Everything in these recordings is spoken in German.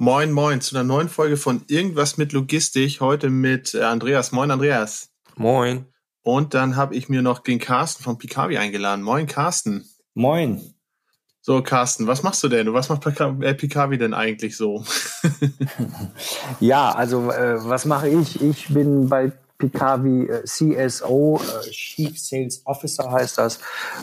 Moin, moin zu einer neuen Folge von Irgendwas mit Logistik. Heute mit äh, Andreas. Moin, Andreas. Moin. Und dann habe ich mir noch den Carsten von Pikavi eingeladen. Moin, Carsten. Moin. So, Carsten, was machst du denn? Was macht äh, Pikavi denn eigentlich so? ja, also äh, was mache ich? Ich bin bei Pikavi äh, CSO, äh, Chief Sales Officer heißt das,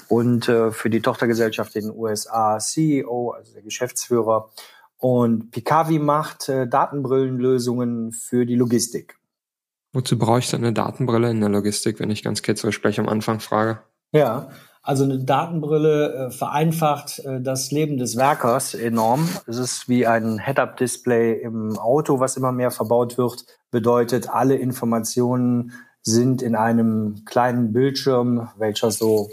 und äh, für die Tochtergesellschaft in den USA CEO, also der Geschäftsführer und Picavi macht äh, Datenbrillenlösungen für die Logistik. Wozu brauche ich denn eine Datenbrille in der Logistik, wenn ich ganz ketzerisch gleich am Anfang frage? Ja, also eine Datenbrille äh, vereinfacht äh, das Leben des Werkers enorm. Es ist wie ein Head-Up-Display im Auto, was immer mehr verbaut wird. Bedeutet, alle Informationen sind in einem kleinen Bildschirm, welcher so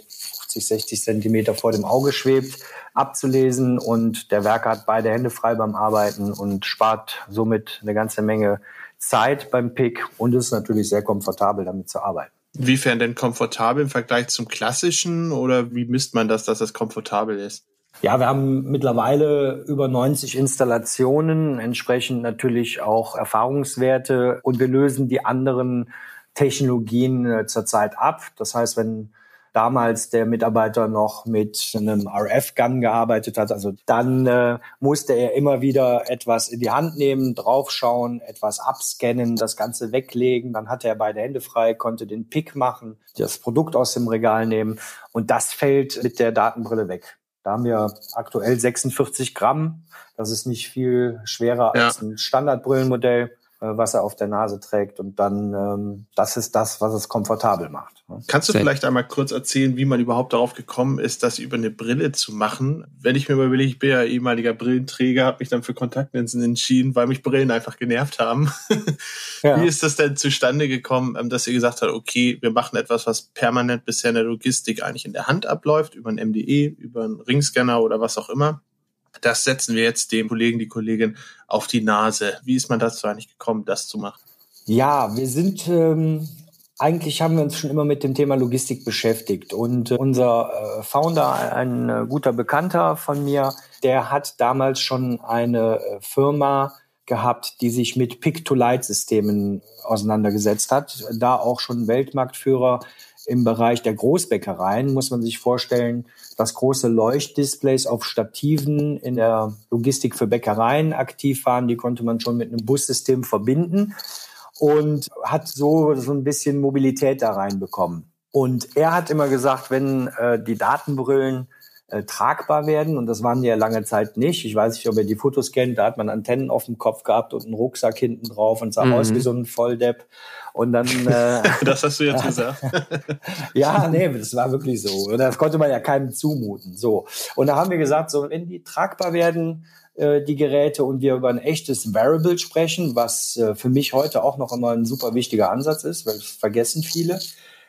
50, 60 Zentimeter vor dem Auge schwebt, abzulesen und der Werker hat beide Hände frei beim Arbeiten und spart somit eine ganze Menge Zeit beim Pick und ist natürlich sehr komfortabel damit zu arbeiten. Inwiefern denn komfortabel im Vergleich zum klassischen oder wie misst man das, dass das komfortabel ist? Ja, wir haben mittlerweile über 90 Installationen, entsprechend natürlich auch Erfahrungswerte und wir lösen die anderen Technologien äh, zurzeit ab. Das heißt, wenn damals der Mitarbeiter noch mit einem RF-Gun gearbeitet hat. Also dann äh, musste er immer wieder etwas in die Hand nehmen, draufschauen, etwas abscannen, das Ganze weglegen. Dann hatte er beide Hände frei, konnte den Pick machen, das Produkt aus dem Regal nehmen. Und das fällt mit der Datenbrille weg. Da haben wir aktuell 46 Gramm. Das ist nicht viel schwerer ja. als ein Standardbrillenmodell. Äh, was er auf der Nase trägt. Und dann, ähm, das ist das, was es komfortabel macht. Ne? Kannst du vielleicht einmal kurz erzählen, wie man überhaupt darauf gekommen ist, das über eine Brille zu machen? Wenn ich mir überlege, ich bin ja ehemaliger Brillenträger, habe mich dann für Kontaktlinsen entschieden, weil mich Brillen einfach genervt haben. ja. Wie ist das denn zustande gekommen, ähm, dass ihr gesagt habt, okay, wir machen etwas, was permanent bisher in der Logistik eigentlich in der Hand abläuft, über ein MDE, über einen Ringscanner oder was auch immer? Das setzen wir jetzt dem Kollegen, die Kollegin auf die Nase. Wie ist man dazu eigentlich gekommen, das zu machen? Ja, wir sind ähm, eigentlich haben wir uns schon immer mit dem Thema Logistik beschäftigt und äh, unser äh, Founder, ein äh, guter Bekannter von mir, der hat damals schon eine Firma gehabt, die sich mit Pick-to-Light-Systemen auseinandergesetzt hat, da auch schon Weltmarktführer im Bereich der Großbäckereien muss man sich vorstellen, dass große Leuchtdisplays auf Stativen in der Logistik für Bäckereien aktiv waren. Die konnte man schon mit einem Bussystem verbinden und hat so, so ein bisschen Mobilität da reinbekommen. Und er hat immer gesagt, wenn äh, die Datenbrillen äh, tragbar werden. Und das waren die ja lange Zeit nicht. Ich weiß nicht, ob ihr die Fotos kennt. Da hat man Antennen auf dem Kopf gehabt und einen Rucksack hinten drauf und sah mhm. aus wie so ein Volldepp. Und dann. Äh, das hast du jetzt gesagt. ja, nee, das war wirklich so. Und das konnte man ja keinem zumuten. So. Und da haben wir gesagt, so, wenn die tragbar werden, äh, die Geräte und wir über ein echtes Variable sprechen, was äh, für mich heute auch noch immer ein super wichtiger Ansatz ist, weil das vergessen viele,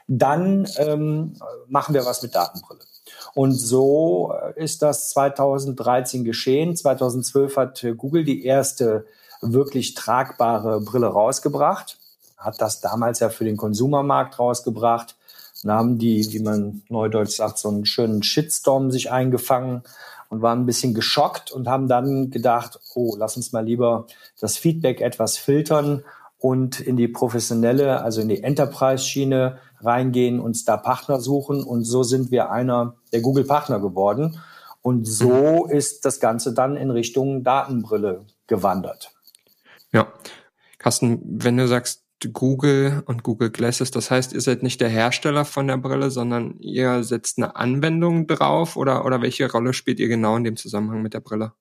dann ähm, machen wir was mit Datenbrille. Und so äh, ist das 2013 geschehen. 2012 hat Google die erste wirklich tragbare Brille rausgebracht, hat das damals ja für den Konsumermarkt rausgebracht. Und haben die, wie man neudeutsch sagt, so einen schönen Shitstorm sich eingefangen und waren ein bisschen geschockt und haben dann gedacht, oh, lass uns mal lieber das Feedback etwas filtern und in die professionelle, also in die Enterprise-Schiene reingehen, uns da Partner suchen. Und so sind wir einer der Google-Partner geworden. Und so ist das Ganze dann in Richtung Datenbrille gewandert. Ja. Carsten, wenn du sagst Google und Google Glasses, das heißt, ihr seid nicht der Hersteller von der Brille, sondern ihr setzt eine Anwendung drauf oder, oder welche Rolle spielt ihr genau in dem Zusammenhang mit der Brille?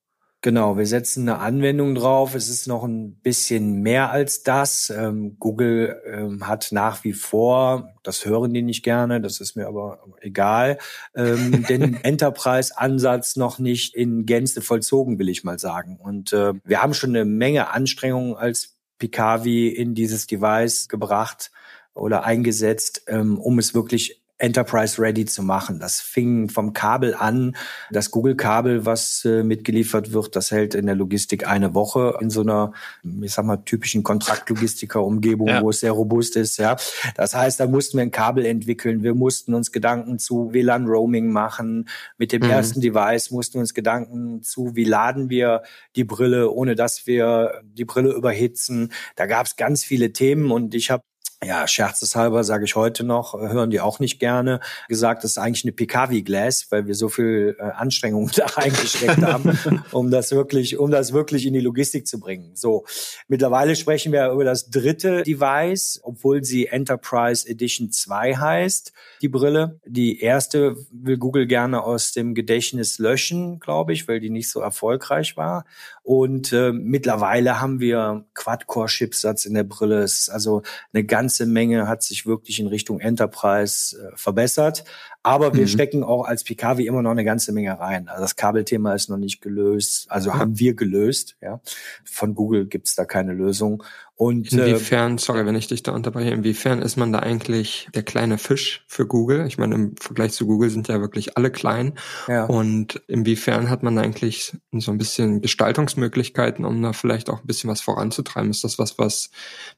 Genau, wir setzen eine Anwendung drauf. Es ist noch ein bisschen mehr als das. Ähm, Google ähm, hat nach wie vor, das hören die nicht gerne, das ist mir aber egal, ähm, den Enterprise-Ansatz noch nicht in Gänze vollzogen, will ich mal sagen. Und äh, wir haben schon eine Menge Anstrengungen als Picavi in dieses Device gebracht oder eingesetzt, ähm, um es wirklich Enterprise Ready zu machen. Das fing vom Kabel an. Das Google-Kabel, was äh, mitgeliefert wird, das hält in der Logistik eine Woche in so einer, ich sag mal, typischen Kontraktlogistiker-Umgebung, ja. wo es sehr robust ist. Ja, das heißt, da mussten wir ein Kabel entwickeln. Wir mussten uns Gedanken zu WLAN-Roaming machen. Mit dem mhm. ersten Device mussten wir uns Gedanken zu, wie laden wir die Brille, ohne dass wir die Brille überhitzen. Da gab es ganz viele Themen und ich habe ja, scherzeshalber sage ich heute noch, äh, hören die auch nicht gerne, gesagt, das ist eigentlich eine Pikavi-Glass, weil wir so viel äh, Anstrengung da reingesteckt haben, um das wirklich, um das wirklich in die Logistik zu bringen. So, mittlerweile sprechen wir über das dritte Device, obwohl sie Enterprise Edition 2 heißt, die Brille. Die erste will Google gerne aus dem Gedächtnis löschen, glaube ich, weil die nicht so erfolgreich war. Und äh, mittlerweile haben wir Quad-Core-Chipsatz in der Brille. Es ist also eine ganze Menge hat sich wirklich in Richtung Enterprise äh, verbessert. Aber wir mhm. stecken auch als Pikavi immer noch eine ganze Menge rein. Also das Kabelthema ist noch nicht gelöst. Also haben wir gelöst. Ja, Von Google gibt's da keine Lösung. Und, äh, inwiefern, äh, sorry, wenn ich dich da unterbreche, inwiefern ist man da eigentlich der kleine Fisch für Google? Ich meine, im Vergleich zu Google sind ja wirklich alle klein. Ja. Und inwiefern hat man eigentlich so ein bisschen Gestaltungsmöglichkeiten, um da vielleicht auch ein bisschen was voranzutreiben? Ist das was, was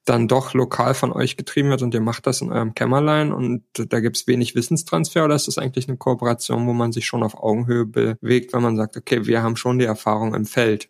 dann doch lokal von euch getrieben wird und ihr macht das in eurem Kämmerlein und da gibt's wenig Wissenstransfer oder ist das eigentlich eine Kooperation, wo man sich schon auf Augenhöhe bewegt, wenn man sagt, okay, wir haben schon die Erfahrung im Feld?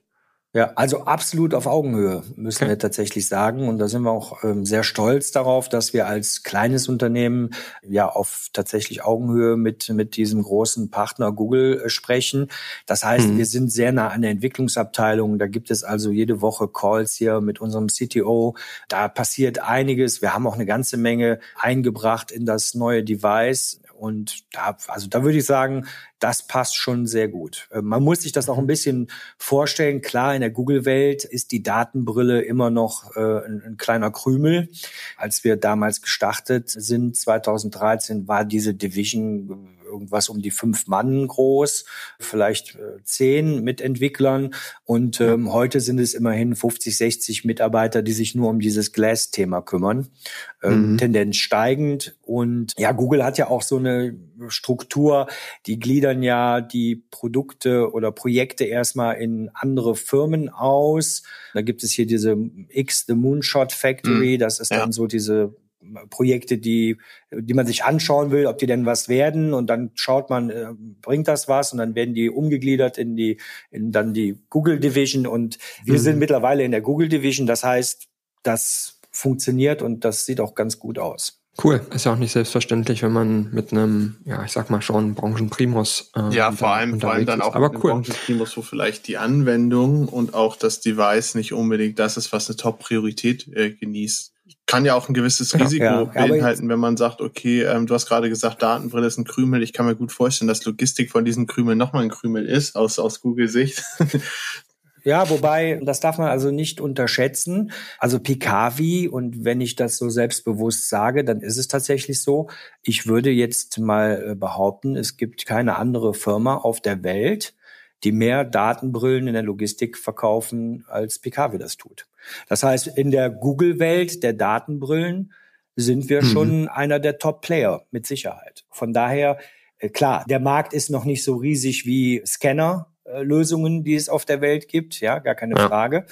Ja, also absolut auf Augenhöhe, müssen okay. wir tatsächlich sagen. Und da sind wir auch ähm, sehr stolz darauf, dass wir als kleines Unternehmen ja auf tatsächlich Augenhöhe mit, mit diesem großen Partner Google äh, sprechen. Das heißt, mhm. wir sind sehr nah an der Entwicklungsabteilung. Da gibt es also jede Woche Calls hier mit unserem CTO. Da passiert einiges. Wir haben auch eine ganze Menge eingebracht in das neue Device. Und da, also da würde ich sagen, das passt schon sehr gut. Äh, man muss sich das auch ein bisschen vorstellen. Klar, in der Google-Welt ist die Datenbrille immer noch äh, ein, ein, kleiner Krümel. Als wir damals gestartet sind, 2013, war diese Division irgendwas um die fünf Mann groß, vielleicht äh, zehn Mitentwicklern. Und ähm, heute sind es immerhin 50, 60 Mitarbeiter, die sich nur um dieses Glass-Thema kümmern. Ähm, mhm. Tendenz steigend. Und ja, Google hat ja auch so eine Struktur, die gliedern ja die Produkte oder Projekte erstmal in andere Firmen aus. Da gibt es hier diese X, The Moonshot Factory, mhm. das ist ja. dann so diese Projekte, die, die man sich anschauen will, ob die denn was werden und dann schaut man, äh, bringt das was und dann werden die umgegliedert in die, in dann die Google Division und wir mhm. sind mittlerweile in der Google Division. Das heißt, das funktioniert und das sieht auch ganz gut aus. Cool, ist ja auch nicht selbstverständlich, wenn man mit einem, ja, ich sag mal schon Branchenprimus. Äh, ja, vor allem, vor allem dann auch Aber mit cool. Branchenprimus, wo vielleicht die Anwendung und auch das Device nicht unbedingt das ist, was eine Top-Priorität äh, genießt kann ja auch ein gewisses Risiko ja, beinhalten, wenn man sagt, okay, ähm, du hast gerade gesagt, Datenbrille ist ein Krümel. Ich kann mir gut vorstellen, dass Logistik von diesen Krümel nochmal ein Krümel ist, aus, aus Google-Sicht. Ja, wobei, das darf man also nicht unterschätzen. Also Pikavi, und wenn ich das so selbstbewusst sage, dann ist es tatsächlich so. Ich würde jetzt mal äh, behaupten, es gibt keine andere Firma auf der Welt, die mehr Datenbrillen in der Logistik verkaufen, als Pikavi das tut. Das heißt, in der Google-Welt der Datenbrillen sind wir mhm. schon einer der Top-Player mit Sicherheit. Von daher, äh, klar, der Markt ist noch nicht so riesig wie Scanner, Lösungen, die es auf der Welt gibt, ja, gar keine ja. Frage.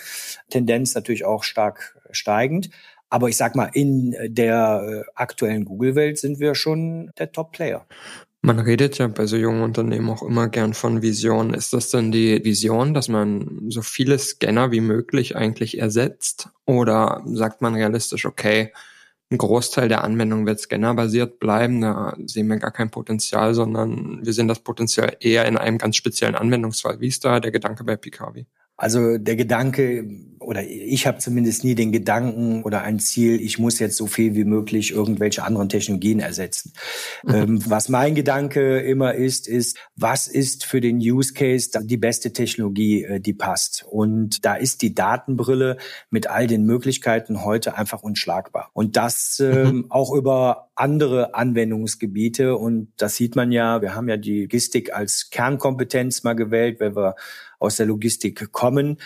Tendenz natürlich auch stark steigend. Aber ich sag mal, in der äh, aktuellen Google-Welt sind wir schon der Top-Player. Man redet ja bei so jungen Unternehmen auch immer gern von Vision. Ist das denn die Vision, dass man so viele Scanner wie möglich eigentlich ersetzt? Oder sagt man realistisch, okay, ein Großteil der Anwendung wird scannerbasiert bleiben, da sehen wir gar kein Potenzial, sondern wir sehen das Potenzial eher in einem ganz speziellen Anwendungsfall. Wie ist da der Gedanke bei Pikavi? Also der Gedanke, oder ich habe zumindest nie den Gedanken oder ein Ziel, ich muss jetzt so viel wie möglich irgendwelche anderen Technologien ersetzen. Mhm. Ähm, was mein Gedanke immer ist, ist, was ist für den Use Case die beste Technologie, äh, die passt? Und da ist die Datenbrille mit all den Möglichkeiten heute einfach unschlagbar. Und das ähm, mhm. auch über andere Anwendungsgebiete. Und das sieht man ja, wir haben ja die Logistik als Kernkompetenz mal gewählt, weil wir aus der Logistik kommen.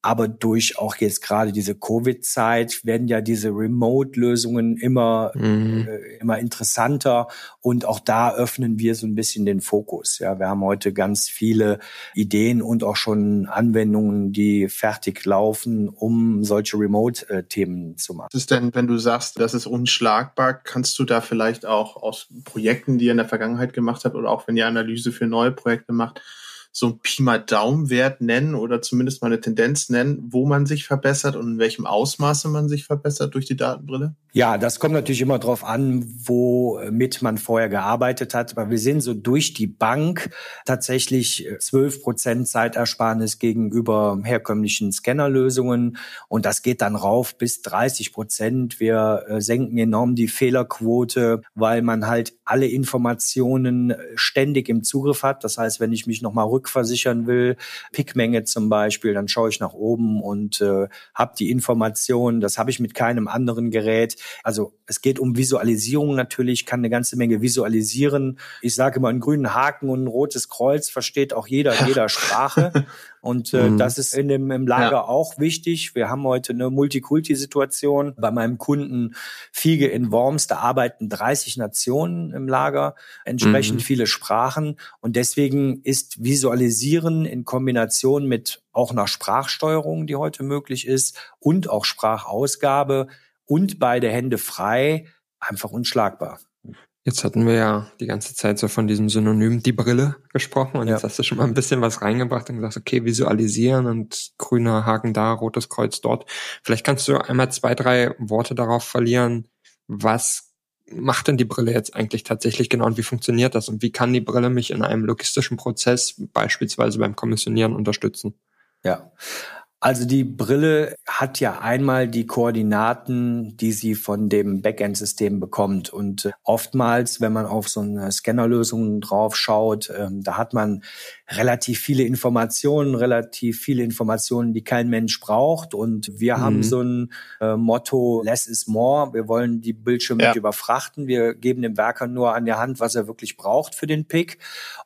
Aber durch auch jetzt gerade diese Covid-Zeit werden ja diese Remote-Lösungen immer, mhm. äh, immer interessanter. Und auch da öffnen wir so ein bisschen den Fokus. Ja, wir haben heute ganz viele Ideen und auch schon Anwendungen, die fertig laufen, um solche Remote-Themen zu machen. Was ist denn, wenn du sagst, das ist unschlagbar, kannst du da vielleicht auch aus Projekten, die ihr in der Vergangenheit gemacht habt oder auch wenn ihr Analyse für neue Projekte macht, so ein Pi mal Daumenwert nennen oder zumindest mal eine Tendenz nennen, wo man sich verbessert und in welchem Ausmaße man sich verbessert durch die Datenbrille? Ja, das kommt natürlich immer darauf an, womit man vorher gearbeitet hat. Aber wir sehen so durch die Bank tatsächlich zwölf Prozent Zeitersparnis gegenüber herkömmlichen Scannerlösungen. Und das geht dann rauf bis 30 Prozent. Wir äh, senken enorm die Fehlerquote, weil man halt alle Informationen ständig im Zugriff hat. Das heißt, wenn ich mich nochmal rückversichern will, Pickmenge zum Beispiel, dann schaue ich nach oben und äh, habe die Informationen. Das habe ich mit keinem anderen Gerät. Also es geht um Visualisierung natürlich, kann eine ganze Menge visualisieren. Ich sage immer, einen grünen Haken und ein rotes Kreuz versteht auch jeder in jeder Sprache. Und äh, mhm. das ist in dem, im Lager ja. auch wichtig. Wir haben heute eine Multikulti-Situation. Bei meinem Kunden Fiege in Worms, da arbeiten 30 Nationen im Lager, entsprechend mhm. viele Sprachen. Und deswegen ist Visualisieren in Kombination mit auch einer Sprachsteuerung, die heute möglich ist, und auch Sprachausgabe und beide Hände frei, einfach unschlagbar. Jetzt hatten wir ja die ganze Zeit so von diesem Synonym die Brille gesprochen und ja. jetzt hast du schon mal ein bisschen was reingebracht und gesagt, okay, visualisieren und grüner Haken da, rotes Kreuz dort. Vielleicht kannst du einmal zwei, drei Worte darauf verlieren, was macht denn die Brille jetzt eigentlich tatsächlich genau und wie funktioniert das und wie kann die Brille mich in einem logistischen Prozess beispielsweise beim Kommissionieren unterstützen? Ja, also die Brille hat ja einmal die Koordinaten, die sie von dem Backend-System bekommt. Und äh, oftmals, wenn man auf so eine Scannerlösung drauf schaut, ähm, da hat man relativ viele Informationen, relativ viele Informationen, die kein Mensch braucht. Und wir mhm. haben so ein äh, Motto, less is more. Wir wollen die Bildschirme ja. nicht überfrachten. Wir geben dem Werker nur an der Hand, was er wirklich braucht für den Pick.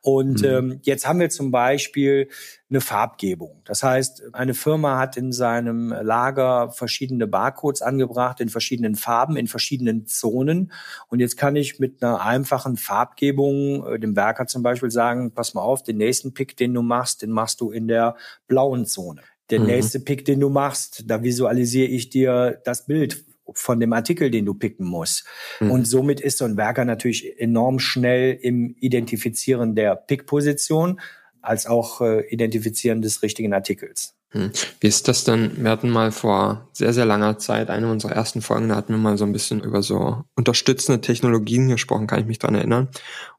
Und mhm. ähm, jetzt haben wir zum Beispiel eine Farbgebung. Das heißt, eine Firma hat in seinem Lager verschiedene Barcodes angebracht in verschiedenen Farben, in verschiedenen Zonen. Und jetzt kann ich mit einer einfachen Farbgebung äh, dem Werker zum Beispiel sagen, pass mal auf, den nächsten Pick, den du machst, den machst du in der blauen Zone. Der mhm. nächste Pick, den du machst, da visualisiere ich dir das Bild von dem Artikel, den du picken musst. Mhm. Und somit ist so ein Werker natürlich enorm schnell im Identifizieren der Pickposition als auch äh, Identifizieren des richtigen Artikels. Hm. Wie ist das denn? Wir hatten mal vor sehr, sehr langer Zeit, eine unserer ersten Folgen, da hatten wir mal so ein bisschen über so unterstützende Technologien gesprochen, kann ich mich dran erinnern.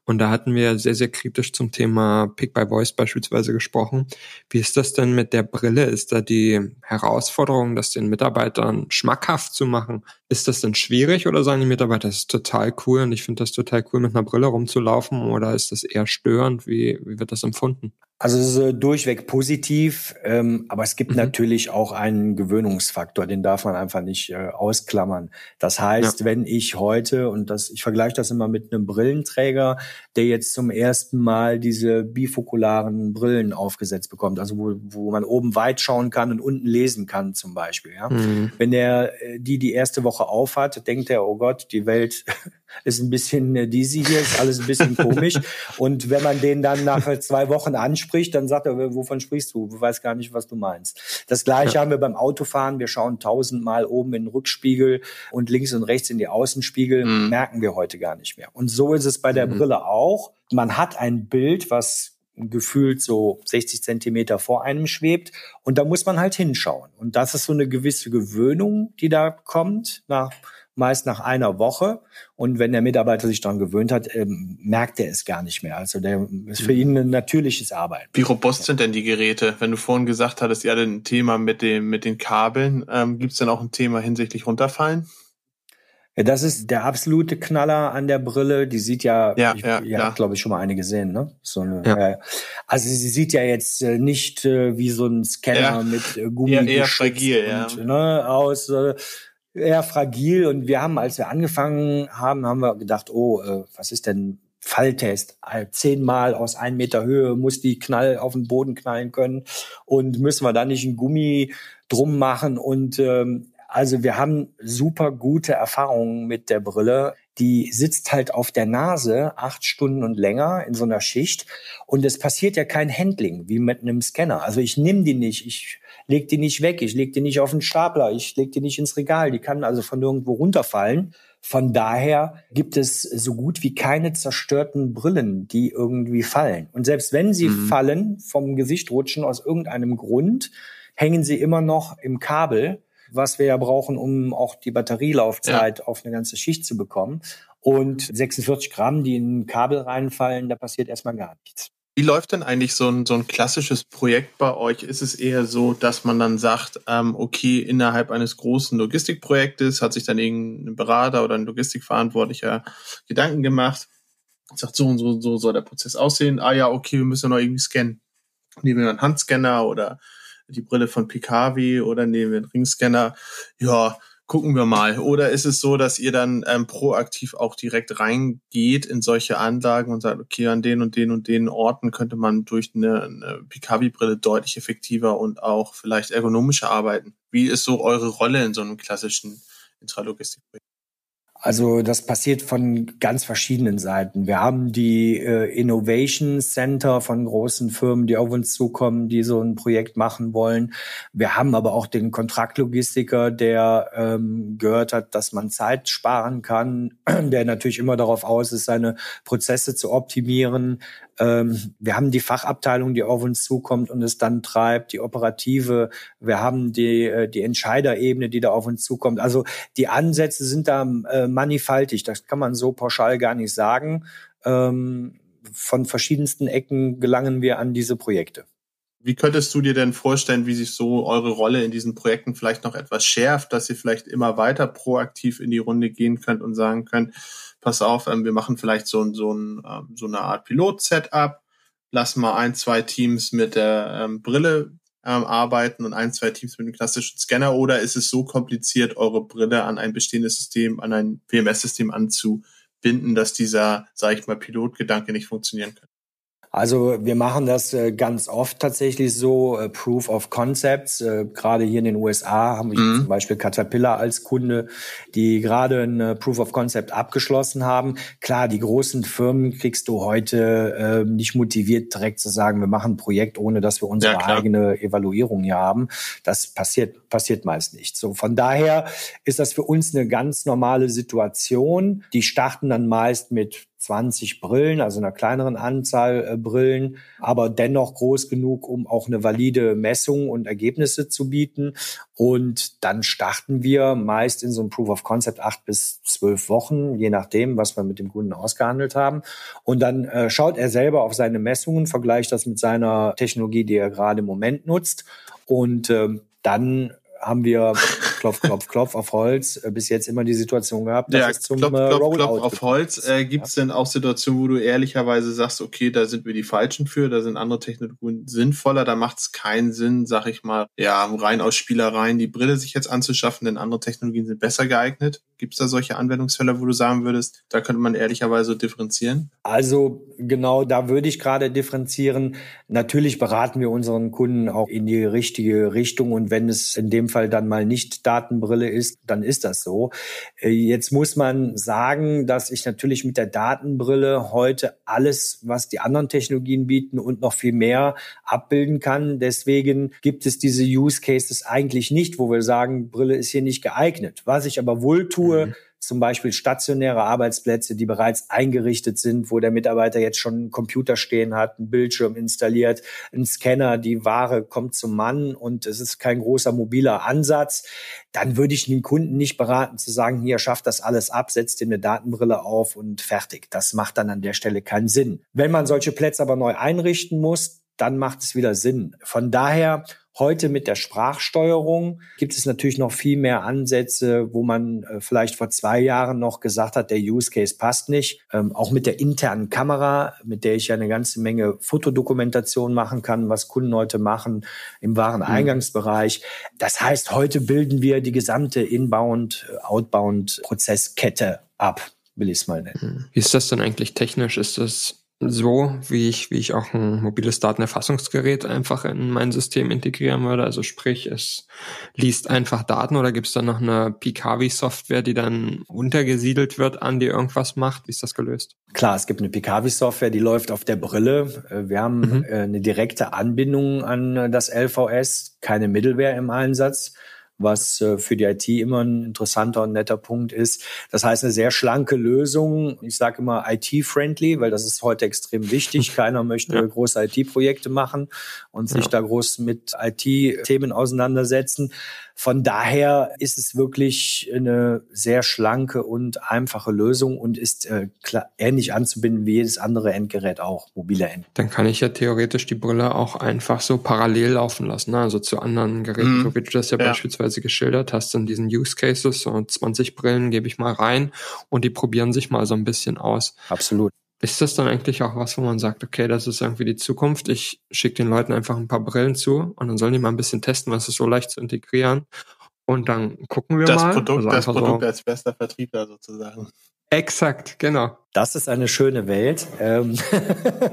Und da hatten wir sehr, sehr kritisch zum Thema Pick by Voice beispielsweise gesprochen. Wie ist das denn mit der Brille? Ist da die Herausforderung, das den Mitarbeitern schmackhaft zu machen? Ist das denn schwierig oder sagen die Mitarbeiter, das ist total cool und ich finde das total cool, mit einer Brille rumzulaufen oder ist das eher störend? Wie, wie wird das empfunden? Also es ist äh, durchweg positiv, ähm, aber es gibt mhm. natürlich auch einen Gewöhnungsfaktor, den darf man einfach nicht äh, ausklammern. Das heißt, ja. wenn ich heute, und das, ich vergleiche das immer mit einem Brillenträger, der jetzt zum ersten Mal diese bifokularen Brillen aufgesetzt bekommt, also wo, wo man oben weit schauen kann und unten lesen kann zum Beispiel. Ja? Mhm. Wenn der äh, die die erste Woche aufhat, denkt er, oh Gott, die Welt ist ein bisschen äh, dizzy hier, ist alles ein bisschen komisch. und wenn man den dann nach zwei Wochen anspricht, dann sagt er, wovon sprichst du? Du weißt gar nicht, was du meinst. Das gleiche ja. haben wir beim Autofahren. Wir schauen tausendmal oben in den Rückspiegel und links und rechts in die Außenspiegel, mhm. merken wir heute gar nicht mehr. Und so ist es bei der mhm. Brille auch. Man hat ein Bild, was gefühlt so 60 Zentimeter vor einem schwebt. Und da muss man halt hinschauen. Und das ist so eine gewisse Gewöhnung, die da kommt nach meist nach einer Woche. Und wenn der Mitarbeiter sich daran gewöhnt hat, ähm, merkt er es gar nicht mehr. Also der ist für ihn ein natürliches Arbeiten. Wie robust sind denn die Geräte? Wenn du vorhin gesagt hattest, ihr hattet ein Thema mit dem mit den Kabeln, ähm, gibt es denn auch ein Thema hinsichtlich runterfallen? Ja, das ist der absolute Knaller an der Brille. Die sieht ja, ja, ich, ja, ihr ja. habt, glaube ich, schon mal eine gesehen, ne? So eine, Ja. äh, also sie sieht ja jetzt äh, nicht äh, wie so ein Scanner Ja. mit äh, Gummi Eher- eher geschützt fragil, ja. und, ne, aus äh, eher fragil. Und wir haben, als wir angefangen haben, haben wir gedacht, oh, äh, was ist denn Falltest. Äh, Zehnmal aus einem Meter Höhe muss die Knall auf den Boden knallen können. Und müssen wir da nicht ein Gummi drum machen? Und ähm, also wir haben super gute Erfahrungen mit der Brille. Die sitzt halt auf der Nase acht Stunden und länger in so einer Schicht. Und es passiert ja kein Handling wie mit einem Scanner. Also ich nehme die nicht, ich leg die nicht weg, ich leg die nicht auf den Stapler, ich leg die nicht ins Regal. Die kann also von irgendwo runterfallen. Von daher gibt es so gut wie keine zerstörten Brillen, die irgendwie fallen. Und selbst wenn sie Mhm. fallen, vom Gesicht rutschen aus irgendeinem Grund, hängen sie immer noch im Kabel, was wir ja brauchen, um auch die Batterielaufzeit auf eine ganze Schicht zu bekommen. Und 46 Gramm, die in ein Kabel reinfallen, da passiert erstmal gar nichts. Wie läuft denn eigentlich so ein, so ein klassisches Projekt bei euch? Ist es eher so, dass man dann sagt, ähm, okay, innerhalb eines großen Logistikprojektes hat sich dann irgendein Berater oder ein Logistikverantwortlicher Gedanken gemacht, sagt, so und so, so soll der Prozess aussehen. Ah ja, okay, wir müssen noch irgendwie scannen. Nehmen wir einen Handscanner oder die Brille von PKW oder nehmen wir einen Ringscanner. Ja, gucken wir mal. Oder ist es so, dass ihr dann ähm, proaktiv auch direkt reingeht in solche Anlagen und sagt, okay, an den und den und den Orten könnte man durch eine, eine PKW-Brille deutlich effektiver und auch vielleicht ergonomischer arbeiten? Wie ist so eure Rolle in so einem klassischen Intralogistikprojekt? Also das passiert von ganz verschiedenen Seiten. Wir haben die äh, Innovation Center von großen Firmen, die auf uns zukommen, die so ein Projekt machen wollen. Wir haben aber auch den Kontraktlogistiker, der ähm, gehört hat, dass man Zeit sparen kann, der natürlich immer darauf aus ist, seine Prozesse zu optimieren. Ähm, wir haben die Fachabteilung, die auf uns zukommt und es dann treibt, die operative. Wir haben die, äh, die Entscheiderebene, die da auf uns zukommt. Also die Ansätze sind da äh, mannigfaltig. Das kann man so pauschal gar nicht sagen. Ähm, von verschiedensten Ecken gelangen wir an diese Projekte. Wie könntest du dir denn vorstellen, wie sich so eure Rolle in diesen Projekten vielleicht noch etwas schärft, dass ihr vielleicht immer weiter proaktiv in die Runde gehen könnt und sagen könnt, pass auf, ähm, wir machen vielleicht so, so, ein, ähm, so eine Art Pilot-Setup, lassen mal ein, zwei Teams mit der ähm, Brille ähm, arbeiten und ein, zwei Teams mit dem klassischen Scanner oder ist es so kompliziert, eure Brille an ein bestehendes System, an ein WMS-System anzubinden, dass dieser, sage ich mal, Pilotgedanke nicht funktionieren kann? Also wir machen das äh, ganz oft tatsächlich so, äh, Proof of Concepts. Äh, gerade hier in den USA haben wir Mhm. zum Beispiel Caterpillar als Kunde, die gerade ein Proof of Concept abgeschlossen haben. Klar, die großen Firmen kriegst du heute nicht motiviert, direkt zu sagen, wir machen ein Projekt, ohne dass wir unsere Ja, eigene Evaluierung hier haben. Das passiert, passiert meist nicht. So, von daher ist das für uns eine ganz normale Situation. Die starten dann meist mit 20 Brillen, also einer kleineren Anzahl äh, Brillen, aber dennoch groß genug, um auch eine valide Messung und Ergebnisse zu bieten. Und dann starten wir meist in so einem Proof of Concept acht bis zwölf Wochen, je nachdem, was wir mit dem Kunden ausgehandelt haben. Und dann äh, schaut er selber auf seine Messungen, vergleicht das mit seiner Technologie, die er gerade im Moment nutzt. Und ähm, dann haben wir klopf, klopf, klopf auf Holz äh, bis jetzt immer die Situation gehabt, dass Ja, es zum klopf, äh, klopf, Rollout klopf auf Holz. Äh, Gibt es denn auch Situationen, wo du ehrlicherweise sagst, okay, da sind wir die Falschen für, da sind andere Technologien sinnvoller, da macht es keinen Sinn, sag ich mal, ja, rein aus Spielereien die Brille sich jetzt anzuschaffen, denn andere Technologien sind besser geeignet? Gibt es da solche Anwendungsfälle, wo du sagen würdest, da könnte man ehrlicherweise differenzieren? Also genau, da würde ich gerade differenzieren. Natürlich beraten wir unseren Kunden auch in die richtige Richtung und wenn es in dem Fall dann mal nicht Datenbrille ist, dann ist das so. Äh, Jetzt muss man sagen, dass ich natürlich mit der Datenbrille heute alles, was die anderen Technologien bieten und noch viel mehr abbilden kann. Deswegen gibt es diese Use Cases eigentlich nicht, wo wir sagen, Brille ist hier nicht geeignet. Was ich aber wohl tue, Mhm. zum Beispiel stationäre Arbeitsplätze, die bereits eingerichtet sind, wo der Mitarbeiter jetzt schon einen Computer stehen hat, einen Bildschirm installiert, einen Scanner, die Ware kommt zum Mann und es ist kein großer mobiler Ansatz, dann würde ich den Kunden nicht beraten zu sagen, hier schafft das alles ab, setzt ihm eine Datenbrille auf und fertig. Das macht dann an der Stelle keinen Sinn. Wenn man solche Plätze aber neu einrichten muss, dann macht es wieder Sinn. Von daher Heute mit der Sprachsteuerung gibt es natürlich noch viel mehr Ansätze, wo man äh, vielleicht vor zwei Jahren noch gesagt hat, der Use Case passt nicht. Ähm, auch mit der internen Kamera, mit der ich ja eine ganze Menge Fotodokumentation machen kann, was Kunden heute machen im Wareneingangsbereich. Mhm. Das heißt, heute bilden wir die gesamte Inbound, äh, Outbound Prozesskette ab, will ich es mal nennen. Hm. Wie ist das denn eigentlich technisch? Ist das so, wie ich, wie ich auch ein mobiles Datenerfassungsgerät einfach in mein System integrieren würde. Also sprich, es liest einfach Daten oder gibt es dann noch eine Pikavi-Software, die dann untergesiedelt wird an, die irgendwas macht? Wie ist das gelöst? Klar, es gibt eine Pikavi-Software, die läuft auf der Brille. Äh, wir haben mhm. Äh, eine direkte Anbindung an das LVS, keine Middleware im Einsatz was äh, für die IT immer ein interessanter und netter Punkt ist. Das heißt, eine sehr schlanke Lösung. Ich sage immer IT-friendly, weil das ist heute extrem wichtig. Keiner möchte ja. große IT-Projekte machen und sich ja. da groß mit IT-Themen auseinandersetzen. Von daher ist es wirklich eine sehr schlanke und einfache Lösung und ist äh, klar, ähnlich anzubinden wie jedes andere Endgerät auch, mobile End. Dann kann ich ja theoretisch die Brille auch einfach so parallel laufen lassen, ne? also zu anderen Geräten, mhm. so wie du das ja, ja, beispielsweise geschildert hast in diesen Use Cases. So 20 Brillen gebe ich mal rein und die probieren sich mal so ein bisschen aus. Absolut. Ist das dann eigentlich auch was, wo man sagt, okay, das ist irgendwie die Zukunft, ich schicke den Leuten einfach ein paar Brillen zu und dann sollen die mal ein bisschen testen, was ist so leicht zu integrieren. Und dann gucken wir das mal. Produkt, also das Produkt so. als bester Vertriebler sozusagen. Exakt, genau. Das ist eine schöne Welt. Ähm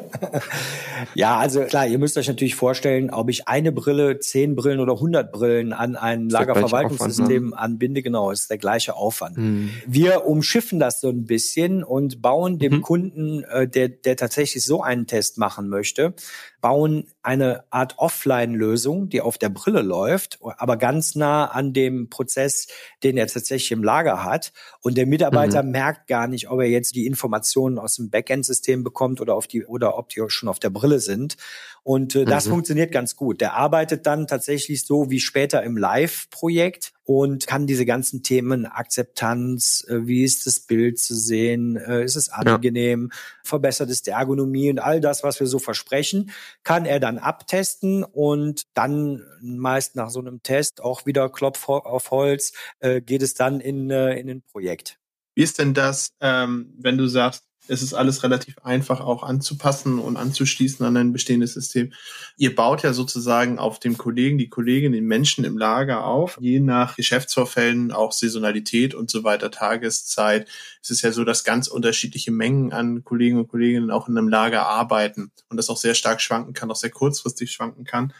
ja, also klar, ihr müsst euch natürlich vorstellen, ob ich eine Brille, zehn Brillen oder hundert Brillen an ein Lagerverwaltungssystem ne? anbinde, genau, ist der gleiche Aufwand. Mhm. Wir umschiffen das so ein bisschen und bauen dem mhm. Kunden, äh, der, der tatsächlich so einen Test machen möchte, bauen eine Art Offline-Lösung, die auf der Brille läuft, aber ganz nah an dem Prozess, den er tatsächlich im Lager hat. Und der Mitarbeiter mhm. merkt gar nicht, ob er jetzt die Informationen aus dem Backend-System bekommt oder auf die oder ob die schon auf der Brille sind. Und äh, das mhm. funktioniert ganz gut. Der arbeitet dann tatsächlich so wie später im Live-Projekt und kann diese ganzen Themen Akzeptanz, äh, wie ist das Bild zu sehen, äh, ist es angenehm, ja. verbessert ist die Ergonomie und all das, was wir so versprechen, kann er dann abtesten und dann meist nach so einem Test auch wieder Klopf auf Holz äh, geht es dann in, äh, in ein Projekt. Wie ist denn das, ähm, wenn du sagst, es ist alles relativ einfach auch anzupassen und anzuschließen an ein bestehendes System. Ihr baut ja sozusagen auf dem Kollegen, die Kollegin, den Menschen im Lager auf, je nach Geschäftsvorfällen, auch Saisonalität und so weiter, Tageszeit. Es ist ja so, dass ganz unterschiedliche Mengen an Kollegen und Kolleginnen auch in einem Lager arbeiten und das auch sehr stark schwanken kann, auch sehr kurzfristig schwanken kann.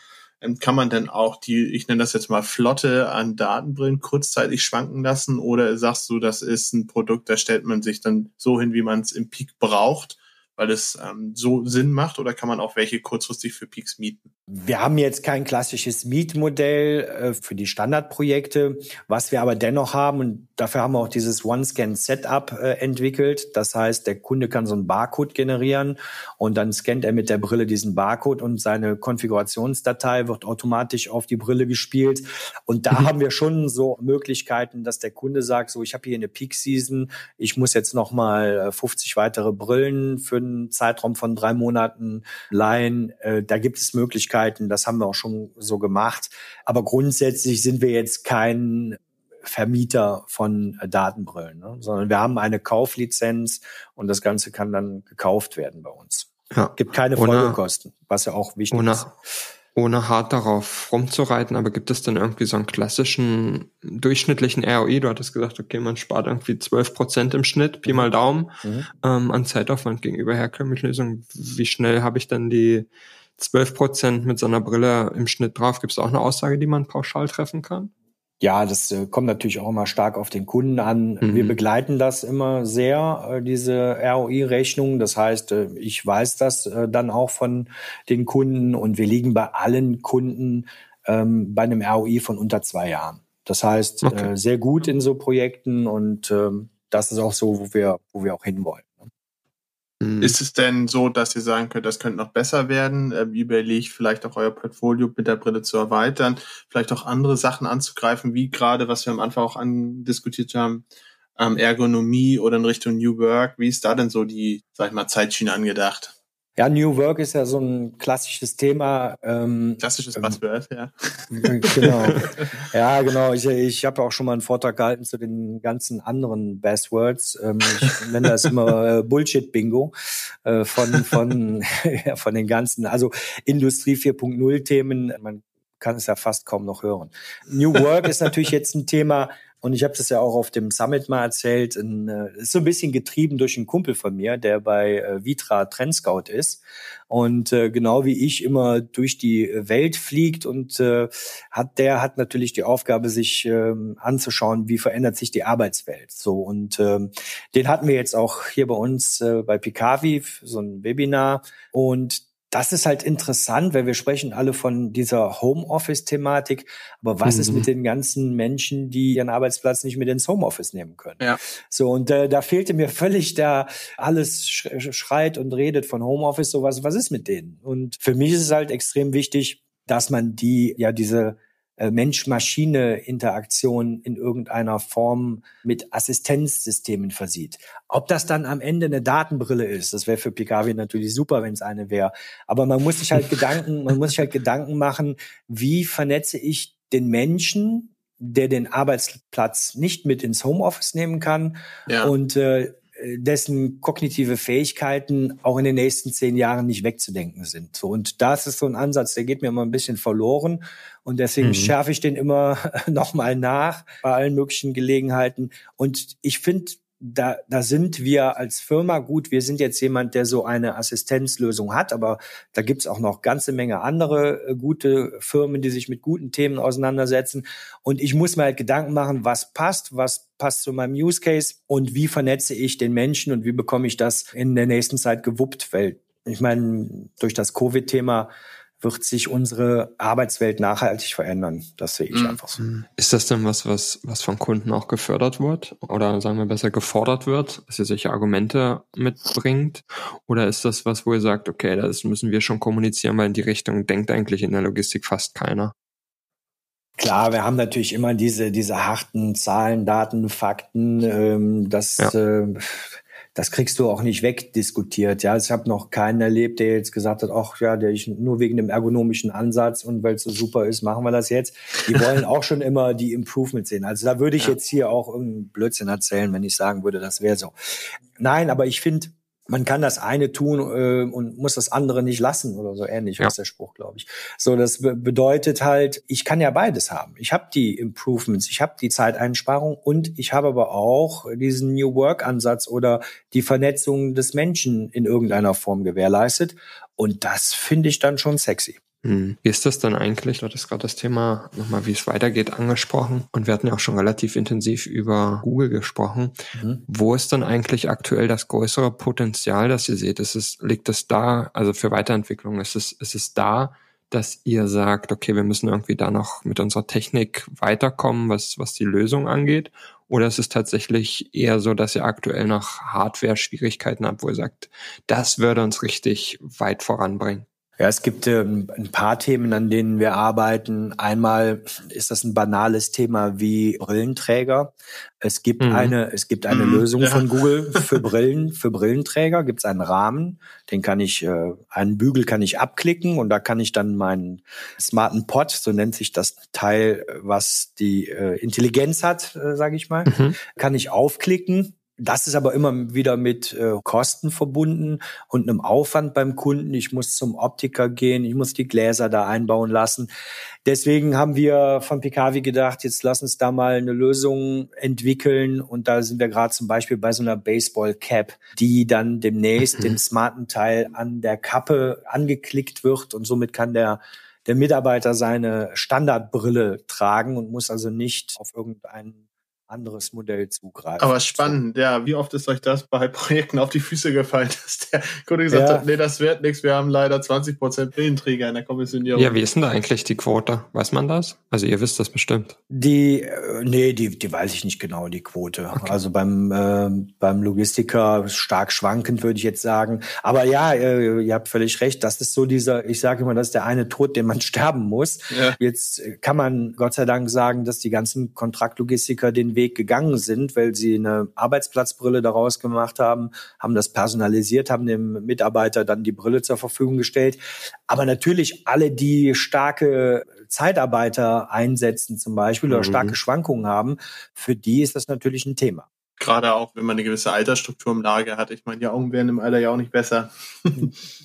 Ähm, kann man denn auch die, ich nenne das jetzt mal Flotte an Datenbrillen kurzzeitig schwanken lassen? Oder sagst du, das ist ein Produkt, da stellt man sich dann so hin, wie man es im Peak braucht weil es ähm, so Sinn macht oder kann man auch welche kurzfristig für Peaks mieten? Wir haben jetzt kein klassisches Mietmodell äh, für die Standardprojekte. Was wir aber dennoch haben, und dafür haben wir auch dieses One-Scan-Setup äh, entwickelt. Das heißt, der Kunde kann so einen Barcode generieren und dann scannt er mit der Brille diesen Barcode und seine Konfigurationsdatei wird automatisch auf die Brille gespielt. Und da mhm. haben wir schon so Möglichkeiten, dass der Kunde sagt, so ich habe hier eine Peak-Season, ich muss jetzt noch mal 50 äh, weitere Brillen für einen Zeitraum von drei Monaten leihen. Äh, da gibt es Möglichkeiten, das haben wir auch schon so gemacht. Aber grundsätzlich sind wir jetzt kein Vermieter von Datenbrillen, ne? sondern wir haben eine Kauflizenz und das Ganze kann dann gekauft werden bei uns. Ja. Gibt keine Folgekosten, was ja auch wichtig ist ohne hart darauf rumzureiten, aber gibt es denn irgendwie so einen klassischen durchschnittlichen ROI? Du hattest gesagt, okay, man spart irgendwie 12 Prozent im Schnitt, Pi mal mhm. Daumen, mhm. ähm, an Zeitaufwand gegenüber herkömmlichen Lösungen. Wie schnell habe ich dann die 12 Prozent mit so einer Brille im Schnitt drauf? Gibt es auch eine Aussage, die man pauschal treffen kann? Ja, das äh, kommt natürlich auch immer stark auf den Kunden an. Mhm. Wir begleiten das immer sehr, äh, diese ROI-Rechnung. Das heißt, äh, ich weiß das äh, dann auch von den Kunden und wir liegen bei allen Kunden ähm, bei einem ROI von unter zwei Jahren. Das heißt, okay. äh, sehr gut in so Projekten und ähm, das ist auch so, wo wir, wo wir auch hinwollen. Mhm. Ist es denn so, dass ihr sagen könnt, das könnte noch besser werden? Ähm, überlegt vielleicht auch euer Portfolio mit der Brille zu erweitern, vielleicht auch andere Sachen anzugreifen, wie gerade, was wir am Anfang auch andiskutiert haben, ähm, Ergonomie oder in Richtung New Work. Wie ist da denn so die, sag ich mal, Zeitschiene angedacht? Ja, New Work ist ja so ein klassisches Thema. Ähm, Klassisches ähm, Buzzword, ja. Genau. ja, genau. Ich, ich habe auch schon mal einen Vortrag gehalten zu den ganzen anderen Buzzwords. Ähm, ich nenne das immer äh, Bullshit-Bingo äh, von, von, ja, von den ganzen, also Industrie 4.0-Themen. Man kann es ja fast kaum noch hören. New Work ist natürlich jetzt ein Thema, und ich habe das ja auch auf dem Summit mal erzählt. In, äh, ist so ein bisschen getrieben durch einen Kumpel von mir, der bei äh, Vitra Trendscout ist und äh, genau wie ich immer durch die Welt fliegt und äh, hat der hat natürlich die Aufgabe, sich äh, anzuschauen, wie verändert sich die Arbeitswelt. So und äh, den hatten wir jetzt auch hier bei uns äh, bei Picavi so ein Webinar und das ist halt interessant, weil wir sprechen alle von dieser Homeoffice-Thematik. Aber was mhm. ist mit den ganzen Menschen, die ihren Arbeitsplatz nicht mit ins Homeoffice nehmen können? Ja. So, und äh, da fehlte mir völlig da, alles schreit und redet von Homeoffice, sowas. Was ist mit denen? Und für mich ist es halt extrem wichtig, dass man die, ja, diese Mensch-Maschine-Interaktion in irgendeiner Form mit Assistenzsystemen versieht. Ob das dann am Ende eine Datenbrille ist, das wäre für Picavi natürlich super, wenn es eine wäre. Aber man muss sich halt Gedanken, man muss sich halt Gedanken machen, wie vernetze ich den Menschen, der den Arbeitsplatz nicht mit ins Homeoffice nehmen kann ja. und äh, dessen kognitive Fähigkeiten auch in den nächsten zehn Jahren nicht wegzudenken sind. So, und das ist so ein Ansatz, der geht mir immer ein bisschen verloren. Und deswegen mhm. schärfe ich den immer nochmal nach bei allen möglichen Gelegenheiten. Und ich finde, da, da sind wir als Firma gut. Wir sind jetzt jemand, der so eine Assistenzlösung hat, aber da gibt's auch noch ganze Menge andere äh, gute Firmen, die sich mit guten Themen auseinandersetzen. Und ich muss mir halt Gedanken machen, was passt, was passt zu meinem Use Case und wie vernetze ich den Menschen und wie bekomme ich das in der nächsten Zeit gewuppt, weil ich meine, durch das Covid-Thema wird sich unsere Arbeitswelt nachhaltig verändern. Das sehe ich mhm. einfach so. Mhm. Ist das denn was, was, was von Kunden auch gefördert wird? Oder sagen wir besser gefordert wird, dass ihr solche Argumente mitbringt? Oder ist das was, wo ihr sagt, okay, das müssen wir schon kommunizieren, weil in die Richtung denkt eigentlich in der Logistik fast keiner? Klar, wir haben natürlich immer diese, diese harten Zahlen, Daten, Fakten. Ähm, das ja. äh, das kriegst du auch nicht wegdiskutiert. Ja, ich habe noch keinen erlebt, der jetzt gesagt hat, ach ja, der ich nur wegen dem ergonomischen Ansatz und weil es so super ist, machen wir das jetzt. Die wollen auch schon immer die Improvements sehen. Also da würde ich ja. jetzt hier auch irgendeinen Blödsinn erzählen, wenn ich sagen würde, das wäre so. Nein, aber ich finde, man kann das eine tun äh, und muss das andere nicht lassen oder so ähnlich, ja. ist der Spruch, glaube ich. So, das be bedeutet halt, ich kann ja beides haben. Ich habe die Improvements, ich habe die Zeiteinsparung und ich habe aber auch diesen New Work Ansatz oder die Vernetzung des Menschen in irgendeiner Form gewährleistet. Und das finde ich dann schon sexy. Hm. Wie ist das dann eigentlich? Du hattest gerade das Thema nochmal, wie es weitergeht, angesprochen. Und wir hatten ja auch schon relativ intensiv über Google gesprochen. Mhm. Wo ist dann eigentlich aktuell das größere Potenzial, das ihr seht? Ist es, liegt es da, also für Weiterentwicklung, ist es, ist es da, dass ihr sagt, okay, wir müssen irgendwie da noch mit unserer Technik weiterkommen, was, was die Lösung angeht? Oder ist es tatsächlich eher so, dass ihr aktuell noch Hardware-Schwierigkeiten habt, wo ihr sagt, das würde uns richtig weit voranbringen? Ja, es gibt ähm, ein paar Themen, an denen wir arbeiten. Einmal ist das ein banales Thema wie Brillenträger. Es gibt mhm. eine, es gibt eine mhm, Lösung ja. von Google für Brillen, für Brillenträger. Gibt es einen Rahmen, den kann ich, äh, einen Bügel kann ich abklicken und da kann ich dann meinen smarten Pod, so nennt sich das Teil, was die äh, Intelligenz hat, äh, sage ich mal, mhm. kann ich aufklicken das ist aber immer wieder mit äh, Kosten verbunden und einem Aufwand beim Kunden. Ich muss zum Optiker gehen, ich muss die Gläser da einbauen lassen. Deswegen haben wir von Picavi gedacht, jetzt lass uns da mal eine Lösung entwickeln. Und da sind wir gerade zum Beispiel bei so einer Baseball Cap, die dann demnächst dem smarten Teil an der Kappe angeklickt wird und somit kann der der Mitarbeiter seine Standardbrille tragen und muss also nicht auf irgendeinen anderes Modell zugreifen. Aber spannend, so. ja. Wie oft ist euch das bei Projekten auf die Füße gefallen, dass der Kunde gesagt ja. hat, nee, das wird nichts, wir haben leider 20 Prozent Brillenträger in der Kommissionierung. Ja, wie ist denn da eigentlich die Quote? Weiß man das? Also ihr wisst das bestimmt. Die, äh, nee, die, die weiß ich nicht genau, die Quote. Okay. Also beim, äh, beim Logistiker stark schwankend, würde ich jetzt sagen. Aber ja, äh, ihr habt völlig recht, das ist so dieser, ich sage immer, das ist der eine Tod, den man sterben muss. Ja. Jetzt kann man Gott sei Dank sagen, dass die ganzen Kontraktlogistiker den Weg gegangen sind, weil sie eine Arbeitsplatzbrille daraus gemacht haben, haben das personalisiert, haben dem Mitarbeiter dann die Brille zur Verfügung gestellt. Aber natürlich alle, die starke Zeitarbeiter einsetzen zum Beispiel mhm. oder starke Schwankungen haben, für die ist das natürlich ein Thema. Gerade auch, wenn man eine gewisse Altersstruktur im Lager hat. Ich meine, die Augen werden im Alter ja auch nicht besser.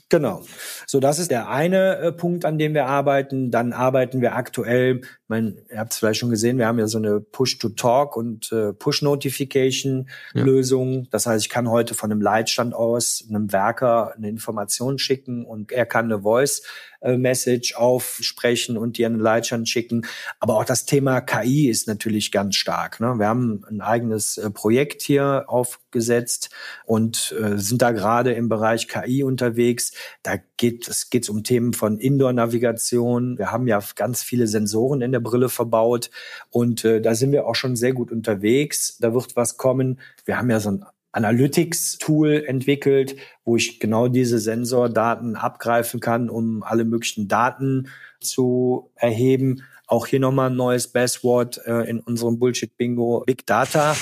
genau. So, das ist der eine äh, Punkt, an dem wir arbeiten. Dann arbeiten wir aktuell, meine, ihr habt es vielleicht schon gesehen, wir haben ja so eine Push-to-Talk und äh, Push-Notification-Lösung. Ja. Das heißt, ich kann heute von einem Leitstand aus einem Werker eine Information schicken und er kann eine Voice äh, Message aufsprechen und dir einen Leitstand schicken. Aber auch das Thema KI ist natürlich ganz stark. Ne? Wir haben ein eigenes äh, Projekt hier aufgesetzt und äh, sind da gerade im Bereich KI unterwegs. Da geht es geht um Themen von Indoor-Navigation. Wir haben ja ganz viele Sensoren in der Brille verbaut und äh, da sind wir auch schon sehr gut unterwegs. Da wird was kommen. Wir haben ja so ein Analytics-Tool entwickelt, wo ich genau diese Sensordaten abgreifen kann, um alle möglichen Daten zu erheben. Auch hier nochmal ein neues Passwort äh, in unserem Bullshit-Bingo, Big Data.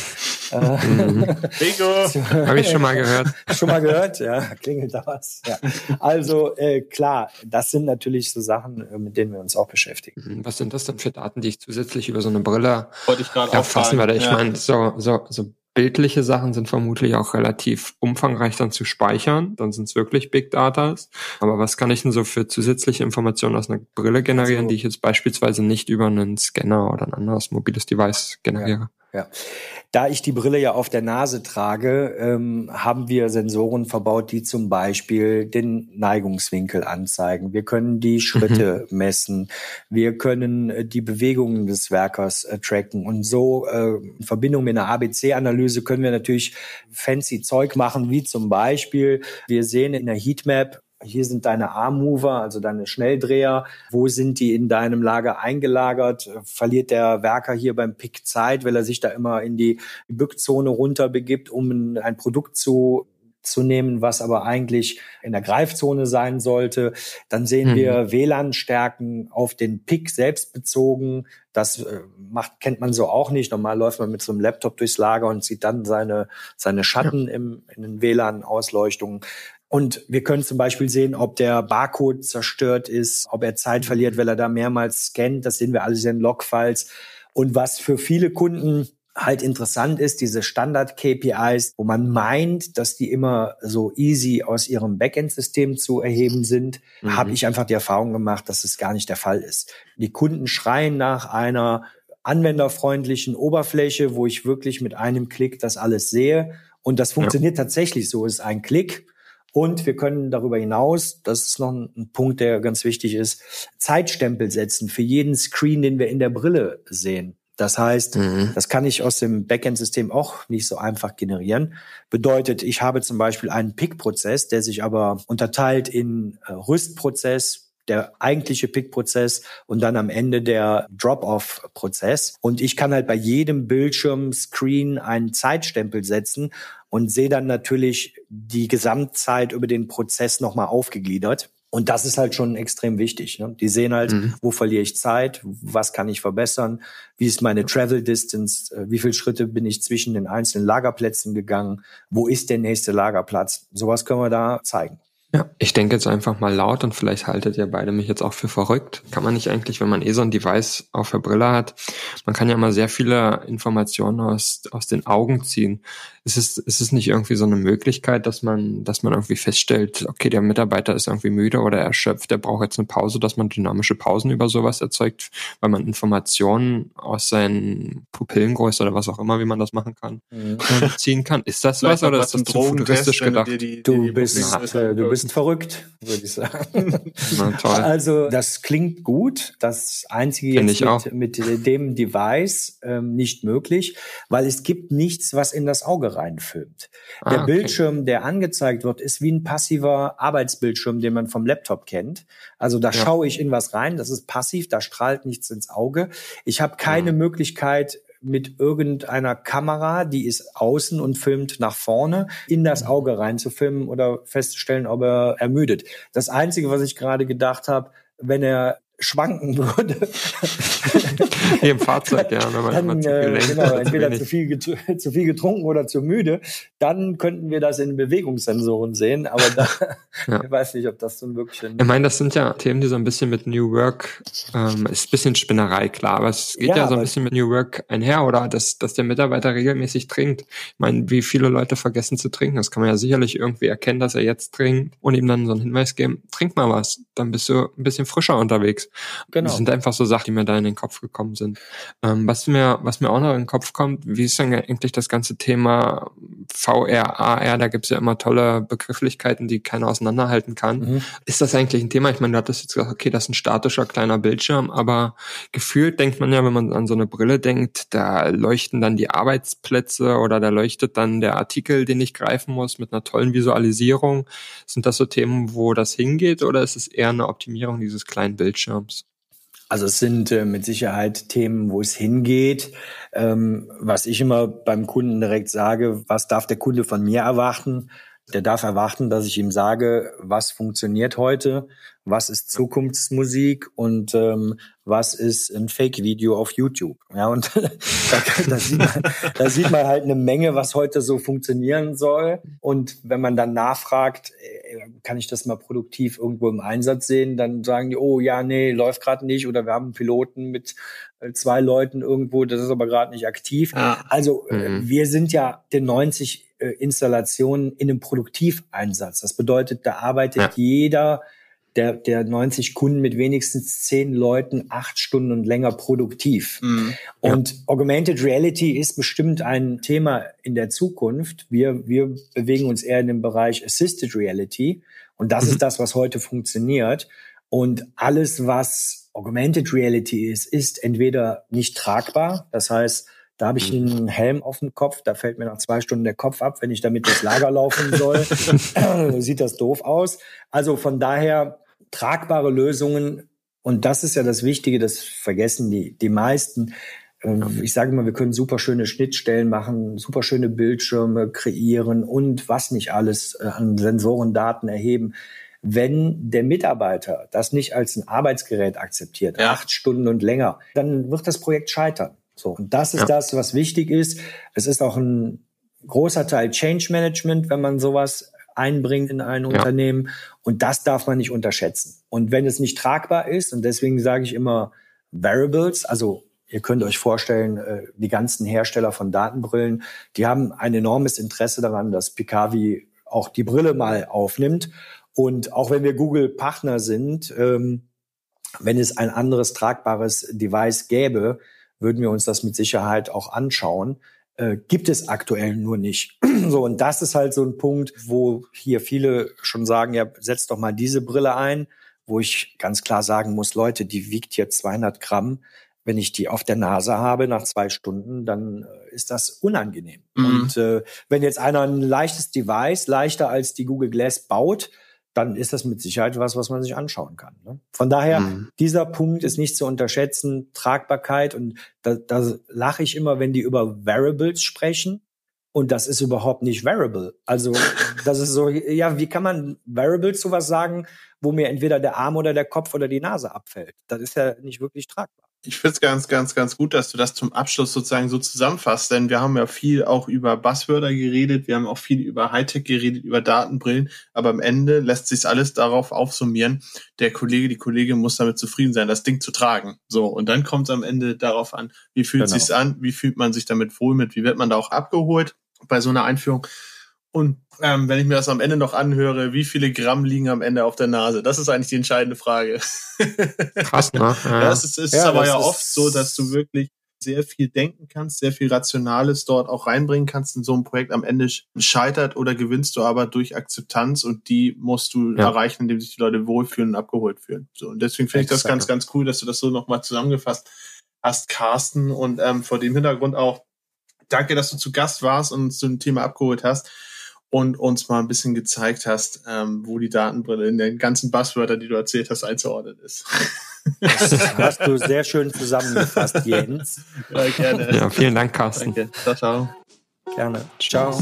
Mhm. Bingo! Habe ich schon mal gehört. schon mal gehört? Ja, klingelt da was. Ja. Also äh, klar, das sind natürlich so Sachen, äh, mit denen wir uns auch beschäftigen. Mhm. Was sind das denn für Daten, die ich zusätzlich über so eine Brille erfassen werde? Ich ja. meine, so, so, so Bildliche Sachen sind vermutlich auch relativ umfangreich dann zu speichern. Dann sind es wirklich Big Datas. Aber was kann ich denn so für zusätzliche Informationen aus einer Brille generieren, also, die ich jetzt beispielsweise nicht über einen Scanner oder ein anderes mobiles Device generiere? Ja. Ja. Da ich die Brille ja auf der Nase trage, ähm, haben wir Sensoren verbaut, die zum Beispiel den Neigungswinkel anzeigen. Wir können die Schritte mhm. messen. Wir können äh, die Bewegungen des Werkers äh, tracken. Und so äh, in Verbindung mit einer ABC-Analyse können wir natürlich fancy Zeug machen, wie zum Beispiel, wir sehen in der Heatmap, hier sind deine Armmover, also deine Schnelldreher. Wo sind die in deinem Lager eingelagert? Verliert der Werker hier beim Pick Zeit, weil er sich da immer in die Bückzone runter begibt, um ein Produkt zu zu nehmen, was aber eigentlich in der Greifzone sein sollte. Dann sehen mhm. wir WLAN-Stärken auf den Pick selbst bezogen. Das äh, macht, kennt man so auch nicht. Normal läuft man mit so einem Laptop durchs Lager und sieht dann seine, seine Schatten ja. im, in den WLAN-Ausleuchtungen. Und wir können zum Beispiel sehen, ob der Barcode zerstört ist, ob er Zeit verliert, weil er da mehrmals scannt. Das sehen wir alles in Logfiles. Und was für viele Kunden halt interessant ist, diese Standard-KPIs, wo man meint, dass die immer so easy aus ihrem Backend-System zu erheben sind, mhm. habe ich einfach die Erfahrung gemacht, dass es gar nicht der Fall ist. Die Kunden schreien nach einer anwenderfreundlichen Oberfläche, wo ich wirklich mit einem Klick das alles sehe. Und das funktioniert ja. tatsächlich so. Es ist ein Klick und wir können darüber hinaus, das ist noch ein Punkt, der ganz wichtig ist, Zeitstempel setzen für jeden Screen, den wir in der Brille sehen. Das heißt, mhm. das kann ich aus dem Backend-System auch nicht so einfach generieren. Bedeutet, ich habe zum Beispiel einen Pick-Prozess, der sich aber unterteilt in äh, Rüstprozess, der eigentliche Pick-Prozess und dann am Ende der Drop-off-Prozess. Und ich kann halt bei jedem Bildschirm-Screen einen Zeitstempel setzen und sehe dann natürlich die Gesamtzeit über den Prozess nochmal aufgegliedert. Und das ist halt schon extrem wichtig. Ne? Die sehen halt, mhm. wo verliere ich Zeit, was kann ich verbessern, wie ist meine Travel Distance, äh, wie viele Schritte bin ich zwischen den einzelnen Lagerplätzen gegangen, wo ist der nächste Lagerplatz. Sowas können wir da zeigen. Ja, ich denke jetzt einfach mal laut und vielleicht haltet ihr beide mich jetzt auch für verrückt. Kann man nicht eigentlich, wenn man eh so ein Device auf der Brille hat, man kann ja mal sehr viele Informationen aus, aus den Augen ziehen. Ist es, ist es nicht irgendwie so eine Möglichkeit, dass man, dass man irgendwie feststellt, okay, der Mitarbeiter ist irgendwie müde oder erschöpft, der braucht jetzt eine Pause, dass man dynamische Pausen über sowas erzeugt, weil man Informationen aus seinen Pupillengröße oder was auch immer, wie man das machen kann, mhm. ziehen kann. Ist das Vielleicht was oder ist das zu futuristisch gedacht? Die, die, du, bist, äh, du bist verrückt, würde ich sagen. Na, toll. Also das klingt gut. Das Einzige jetzt mit, mit, dem Device ähm, nicht möglich, weil es gibt nichts, was in das Auge reinfilmt. Ah, der okay. Bildschirm, der angezeigt wird, ist wie ein passiver Arbeitsbildschirm, den man vom Laptop kennt. Also da ja. schaue ich in was rein, das ist passiv, da strahlt nichts ins Auge. Ich habe keine ja. Möglichkeit, mit irgendeiner Kamera, die ist außen und filmt nach vorne, in das Auge reinzufilmen oder festzustellen, ob er ermüdet. Das Einzige, was ich gerade gedacht habe, wenn er schwanken würde. Hier Im Fahrzeug, ja, wenn man dann, zu viel äh, genau, entweder zu viel, zu viel getrunken oder zu müde, dann könnten wir das in Bewegungssensoren sehen, aber da, ja. ich weiß nicht, ob das so wirklich... Ich meine, das sind ja Themen, die so ein bisschen mit New Work, ähm, ist ein bisschen Spinnerei, klar, aber es geht ja, ja so ein bisschen mit New Work einher, oder, dass, dass der Mitarbeiter regelmäßig trinkt. Ich meine, wie viele Leute vergessen zu trinken, das kann man ja sicherlich irgendwie erkennen, dass er jetzt trinkt und ihm dann so einen Hinweis geben, trink mal was, dann bist du ein bisschen frischer unterwegs. Genau. Das sind einfach so Sachen, die mir da in den Kopf gekommen sind. Ähm, was mir, was mir auch noch in den Kopf kommt, wie ist denn eigentlich das ganze Thema VR, AR? Da gibt's ja immer tolle Begrifflichkeiten, die keiner auseinanderhalten kann. Mhm. Ist das eigentlich ein Thema? Ich meine, du hattest jetzt gesagt, okay, das ist ein statischer kleiner Bildschirm, aber gefühlt denkt man ja, wenn man an so eine Brille denkt, da leuchten dann die Arbeitsplätze oder da leuchtet dann der Artikel, den ich greifen muss, mit einer tollen Visualisierung. Sind das so Themen, wo das hingeht oder ist es eher eine Optimierung dieses kleinen Bildschirms? Also es sind äh, mit Sicherheit Themen, wo es hingeht. Ähm, was ich immer beim Kunden direkt sage, was darf der Kunde von mir erwarten? Der darf erwarten, dass ich ihm sage, was funktioniert heute, was ist Zukunftsmusik und ähm, was ist ein Fake-Video auf YouTube. Ja, und da, da, sieht man, da sieht man halt eine Menge, was heute so funktionieren soll. Und wenn man dann nachfragt, äh, kann ich das mal produktiv irgendwo im Einsatz sehen, dann sagen die, oh ja, nee, läuft gerade nicht. Oder wir haben einen Piloten mit äh, zwei Leuten irgendwo, das ist aber gerade nicht aktiv. Ah. Also äh, mhm. wir sind ja den 90 Installationen in einem Produktiveinsatz. Das bedeutet, da arbeitet ja. jeder der, der 90 Kunden mit wenigstens zehn Leuten acht Stunden und länger produktiv. Mhm. Und ja. Augmented Reality ist bestimmt ein Thema in der Zukunft. Wir, wir bewegen uns eher in dem Bereich Assisted Reality. Und das mhm. ist das, was heute funktioniert. Und alles, was Augmented Reality ist, ist entweder nicht tragbar. Das heißt, da habe ich mhm. einen Helm auf dem Kopf, da fällt mir nach zwei Stunden der Kopf ab, wenn ich damit das Lager laufen soll. Sieht das doof aus. Also von daher tragbare Lösungen. Und das ist ja das Wichtige, das vergessen die, die meisten. Ähm, ich sage immer, wir können super schöne Schnittstellen machen, super schöne Bildschirme kreieren und was nicht alles äh, an Sensorendaten erheben. Wenn der Mitarbeiter das nicht als ein Arbeitsgerät akzeptiert, ja. acht Stunden und länger, dann wird das Projekt scheitern. So. Und das ist ja. das, was wichtig ist. Es ist auch ein großer Teil Change Management, wenn man sowas einbringt in ein ja. Unternehmen. Und das darf man nicht unterschätzen. Und wenn es nicht tragbar ist, und deswegen sage ich immer Variables, also ihr könnt euch vorstellen, äh, die ganzen Hersteller von Datenbrillen, die haben ein enormes Interesse daran, dass Picavi auch die Brille mal aufnimmt. Und auch wenn wir Google Partner sind, ähm, wenn es ein anderes tragbares Device gäbe, würden wir uns das mit Sicherheit auch anschauen äh, gibt es aktuell nur nicht. so, und das ist halt so ein Punkt, wo hier viele schon sagen, ja, setzt doch mal diese Brille ein, wo ich ganz klar sagen muss, Leute, die wiegt hier 200 Gramm. Wenn ich die auf der Nase habe nach zwei Stunden, dann äh, ist das unangenehm. Mhm. Und äh, wenn jetzt einer ein leichtes Device, leichter als die Google Glass baut, dann ist das mit Sicherheit was, was man sich anschauen kann. Ne? Von daher, mhm. dieser Punkt ist nicht zu unterschätzen, Tragbarkeit. Und da, da lache ich immer, wenn die über Variables sprechen. Und das ist überhaupt nicht Variable. Also das ist so, ja, wie kann man Variables sowas sagen, wo mir entweder der Arm oder der Kopf oder die Nase abfällt? Das ist ja nicht wirklich tragbar ich finde es ganz, ganz, ganz gut, dass du das zum Abschluss sozusagen so zusammenfasst, denn wir haben ja viel auch über Buzzwörter geredet, wir haben auch viel über Hightech geredet, über Datenbrillen, aber am Ende lässt sich alles darauf aufsummieren, der Kollege, die Kollegin muss damit zufrieden sein, das Ding zu tragen. So, und dann kommt es am Ende darauf an, wie fühlt genau. sich's an, wie fühlt man sich damit wohl mit, wie wird man da auch abgeholt bei so einer Einführung. Und ähm, wenn ich mir das am Ende noch anhöre, wie viele Gramm liegen am Ende auf der Nase? Das ist eigentlich die entscheidende Frage. Krass, ne? Ja, ja es ist, es ja, ist aber ja oft so, dass du wirklich sehr viel denken kannst, sehr viel Rationales dort auch reinbringen kannst in so ein Projekt. Am Ende scheitert oder gewinnst du aber durch Akzeptanz und die musst du ja. erreichen, indem sich die Leute wohlfühlen und abgeholt fühlen. So, und deswegen finde ich das ganz, ganz cool, dass du das so nochmal zusammengefasst hast, Carsten. Und ähm, vor dem Hintergrund auch danke, dass du zu Gast warst und uns zum Thema abgeholt hast und uns mal ein bisschen gezeigt hast, ähm, wo die Datenbrille in den ganzen Buzzwörter, die du erzählt hast, einzuordnen ist. Das hast du sehr schön zusammengefasst, Jens. Ja, gerne. Ja, vielen Dank, Carsten. Danke. Ciao, ciao. Gerne. Ciao.